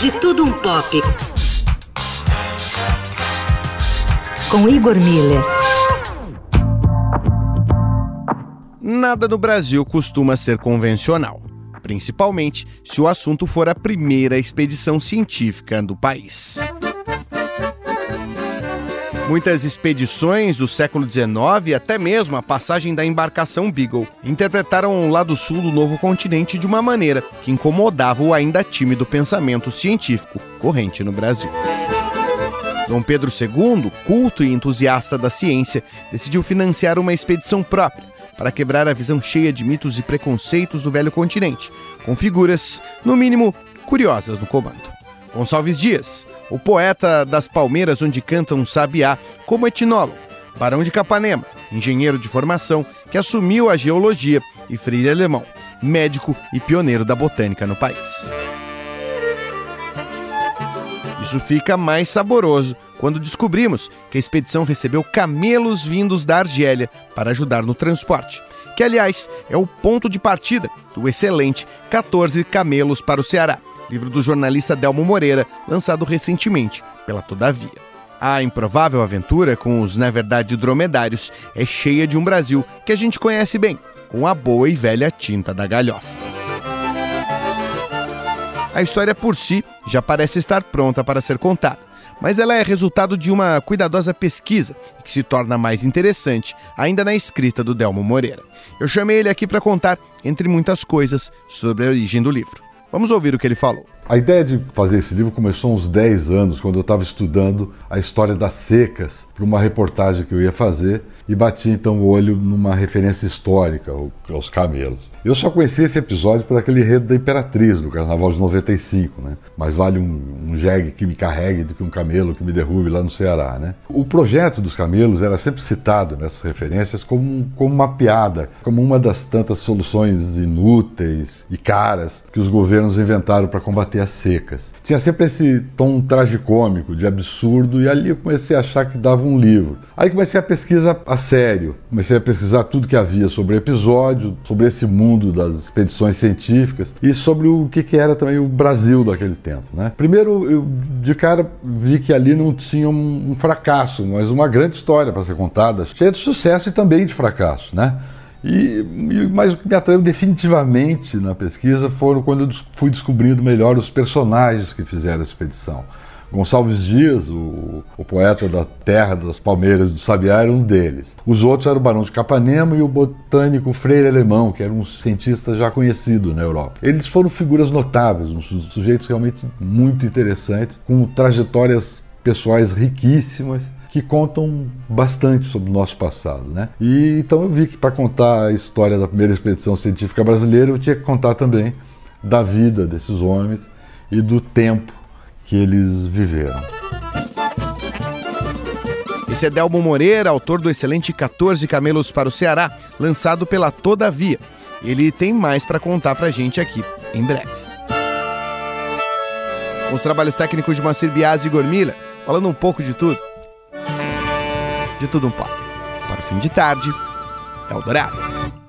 De Tudo Um Pop. Com Igor Miller. Nada no Brasil costuma ser convencional, principalmente se o assunto for a primeira expedição científica do país. Muitas expedições do século XIX e até mesmo a passagem da embarcação Beagle interpretaram o lado sul do novo continente de uma maneira que incomodava o ainda tímido pensamento científico corrente no Brasil. Dom Pedro II, culto e entusiasta da ciência, decidiu financiar uma expedição própria para quebrar a visão cheia de mitos e preconceitos do velho continente, com figuras, no mínimo, curiosas no comando. Gonçalves Dias, o poeta das Palmeiras onde canta um sabiá, como etnólogo, Barão de Capanema, engenheiro de formação que assumiu a geologia e freire alemão, médico e pioneiro da botânica no país. Isso fica mais saboroso quando descobrimos que a expedição recebeu camelos vindos da Argélia para ajudar no transporte, que aliás é o ponto de partida do excelente 14 Camelos para o Ceará, livro do jornalista Delmo Moreira, lançado recentemente pela Todavia. A improvável aventura com os, na verdade, dromedários é cheia de um Brasil que a gente conhece bem, com a boa e velha tinta da galhofa. A história por si já parece estar pronta para ser contada, mas ela é resultado de uma cuidadosa pesquisa que se torna mais interessante ainda na escrita do Delmo Moreira. Eu chamei ele aqui para contar, entre muitas coisas, sobre a origem do livro. Vamos ouvir o que ele falou. A ideia de fazer esse livro começou há uns 10 anos, quando eu estava estudando a história das secas para uma reportagem que eu ia fazer e bati então o olho numa referência histórica aos camelos. Eu só conheci esse episódio por aquele enredo da Imperatriz, do Carnaval de 95, né? Mas vale um, um jegue que me carregue do que um camelo que me derrube lá no Ceará, né? O projeto dos camelos era sempre citado nessas referências como, como uma piada, como uma das tantas soluções inúteis e caras que os governos inventaram para combater as secas. Tinha sempre esse tom tragicômico, de absurdo, e ali eu comecei a achar que dava um livro. Aí comecei a pesquisa a sério, comecei a pesquisar tudo que havia sobre o episódio, sobre esse mundo das expedições científicas e sobre o que, que era também o Brasil daquele tempo. Né? Primeiro, eu de cara vi que ali não tinha um, um fracasso, mas uma grande história para ser contada, cheia de sucesso e também de fracasso. Né? E, mas o que me atraiu definitivamente na pesquisa foram quando eu fui descobrindo melhor os personagens que fizeram a expedição. Gonçalves Dias, o, o, poeta da terra das palmeiras do Sabiá, era um deles. Os outros eram o Barão de Capanema e o botânico Freire Alemão, que era um cientista já conhecido na Europa. Eles foram figuras notáveis, sujeitos realmente muito interessantes, com trajetórias pessoais riquíssimas que contam bastante sobre o nosso passado, né? E então eu vi que para contar a história da primeira expedição científica brasileira, eu tinha que contar também da vida desses homens e do tempo que eles viveram. Esse é Delmo Moreira, autor do excelente 14 Camelos para o Ceará, lançado pela Todavia. Ele tem mais para contar para gente aqui em breve. Os trabalhos técnicos de Macir Biasi e Gormila, falando um pouco de tudo. De tudo um pouco. Para o fim de tarde, Eldorado.